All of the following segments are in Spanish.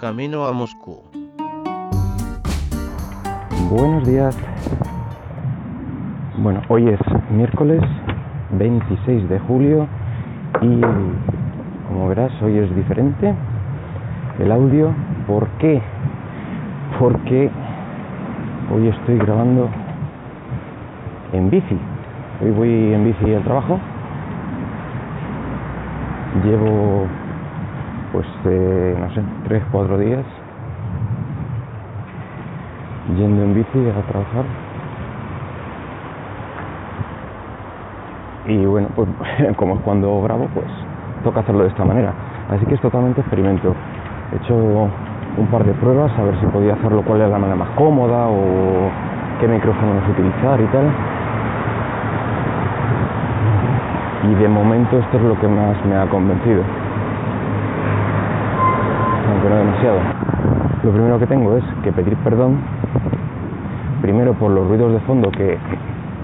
camino a Moscú. Buenos días. Bueno, hoy es miércoles 26 de julio y como verás hoy es diferente el audio. ¿Por qué? Porque hoy estoy grabando en bici. Hoy voy en bici al trabajo. Llevo pues eh, no sé, 3, 4 días yendo en bici a trabajar. Y bueno, pues como es cuando grabo, pues toca hacerlo de esta manera. Así que es totalmente experimento. He hecho un par de pruebas a ver si podía hacerlo, cuál es la manera más cómoda o qué micrófonos utilizar y tal. Y de momento esto es lo que más me ha convencido. No demasiado. Lo primero que tengo es que pedir perdón, primero por los ruidos de fondo que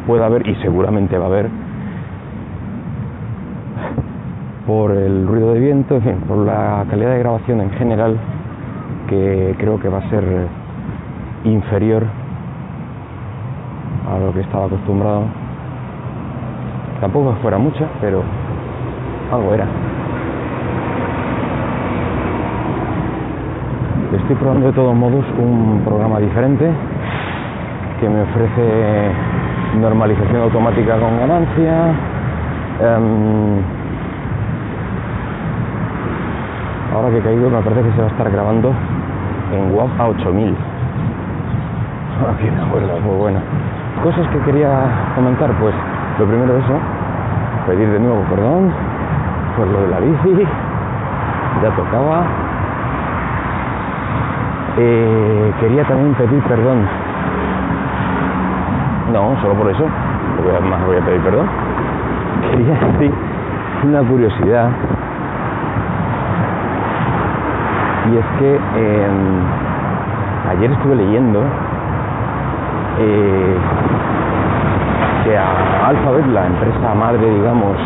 pueda haber y seguramente va a haber, por el ruido de viento, en fin, por la calidad de grabación en general, que creo que va a ser inferior a lo que estaba acostumbrado. Tampoco fuera mucha, pero algo era. Estoy probando de todos modos un programa diferente que me ofrece normalización automática con ganancia. Um, ahora que he caído me parece que se va a estar grabando en WAV a 8000. Aquí me acuerdo, muy bueno. Cosas que quería comentar, pues lo primero eso, pedir de nuevo perdón por lo de la bici, ya tocaba. Eh, quería también pedir perdón. No, solo por eso, porque además voy a pedir perdón. Quería decir una curiosidad. Y es que eh, ayer estuve leyendo eh, que a Alphabet, la empresa madre, digamos,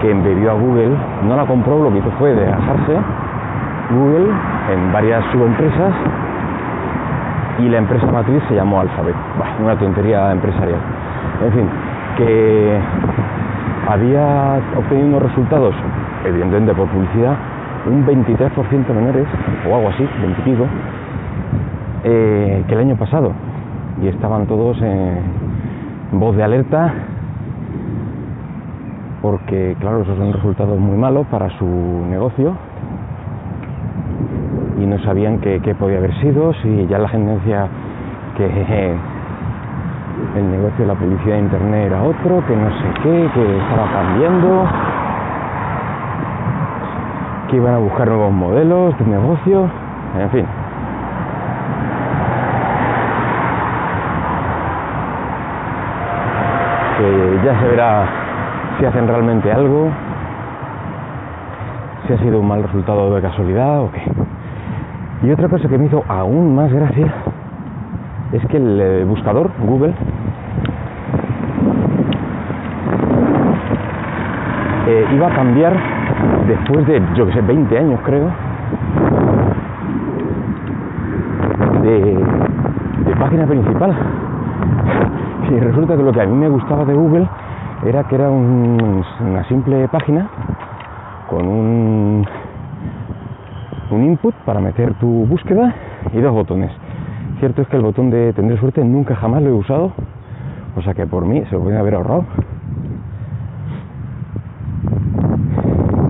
que embebió a Google, no la compró, lo que hizo fue dejarse Google en varias subempresas y la empresa matriz se llamó Alphabet. Una tontería empresarial. En fin, que había obtenido unos resultados, evidentemente por publicidad, un 23% menores, o algo así, 20 y pico, eh, que el año pasado. Y estaban todos en voz de alerta, porque claro, esos son resultados muy malos para su negocio y no sabían qué, qué podía haber sido, si ya la gente decía que el negocio de la publicidad de internet era otro, que no sé qué, que estaba cambiando, que iban a buscar nuevos modelos de negocio, en fin. Que ya se verá si hacen realmente algo, si ha sido un mal resultado de casualidad o qué. Y otra cosa que me hizo aún más gracia es que el eh, buscador, Google, eh, iba a cambiar después de, yo que sé, 20 años creo, de, página principal. Y resulta que lo que a mí me gustaba de Google era que era un- una simple página con un, un input para meter tu búsqueda y dos botones. Cierto es que el botón de tendré suerte nunca jamás lo he usado, o sea que por mí se lo podría haber ahorrado.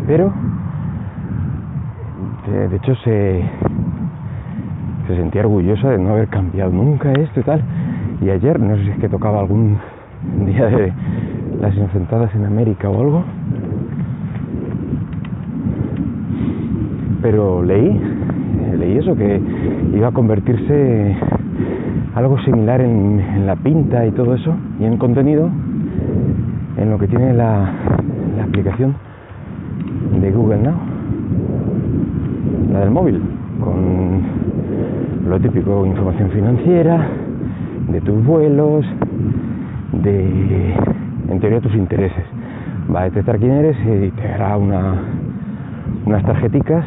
Pero, de, de hecho, se, se sentía orgullosa de no haber cambiado nunca esto y tal. Y ayer, no sé si es que tocaba algún día de las inocentadas en América o algo, pero leí, leí eso, que iba a convertirse algo similar en, la pinta y todo eso, y en contenido, en lo que tiene la, la aplicación de Google Now, la del móvil, con lo típico, información financiera, de tus vuelos, de, en teoría, tus intereses. Va a detectar quién eres y te dará una, unas tarjeticas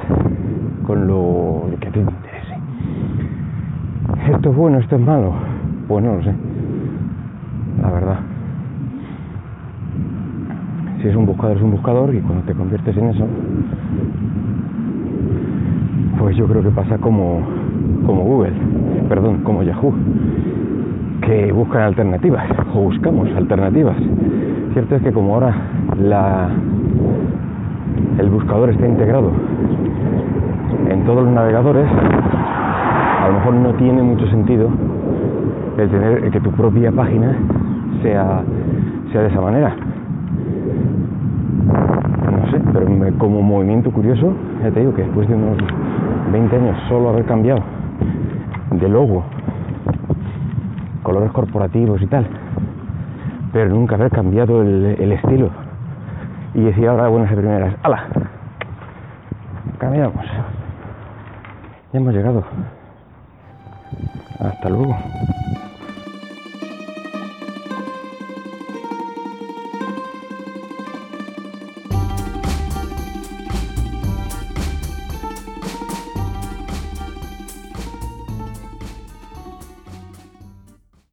con lo que te interese. Esto es bueno, esto es malo. Pues no lo sé. La verdad. Si es un buscador, es un buscador y cuando te conviertes en eso, pues yo creo que pasa como, como Google, perdón, como Yahoo, que buscan alternativas o buscamos alternativas. Cierto es que como ahora la, el buscador está integrado en todos los navegadores, a lo mejor no tiene mucho sentido el tener que tu propia página sea, sea de esa manera. No sé, pero como movimiento curioso, ya te digo que después de unos 20 años solo haber cambiado de logo, colores corporativos y tal, pero nunca haber cambiado el, estilo y decir ahora buenas primeras, ¡hala! Cambiamos. Ya hemos llegado. Hasta luego.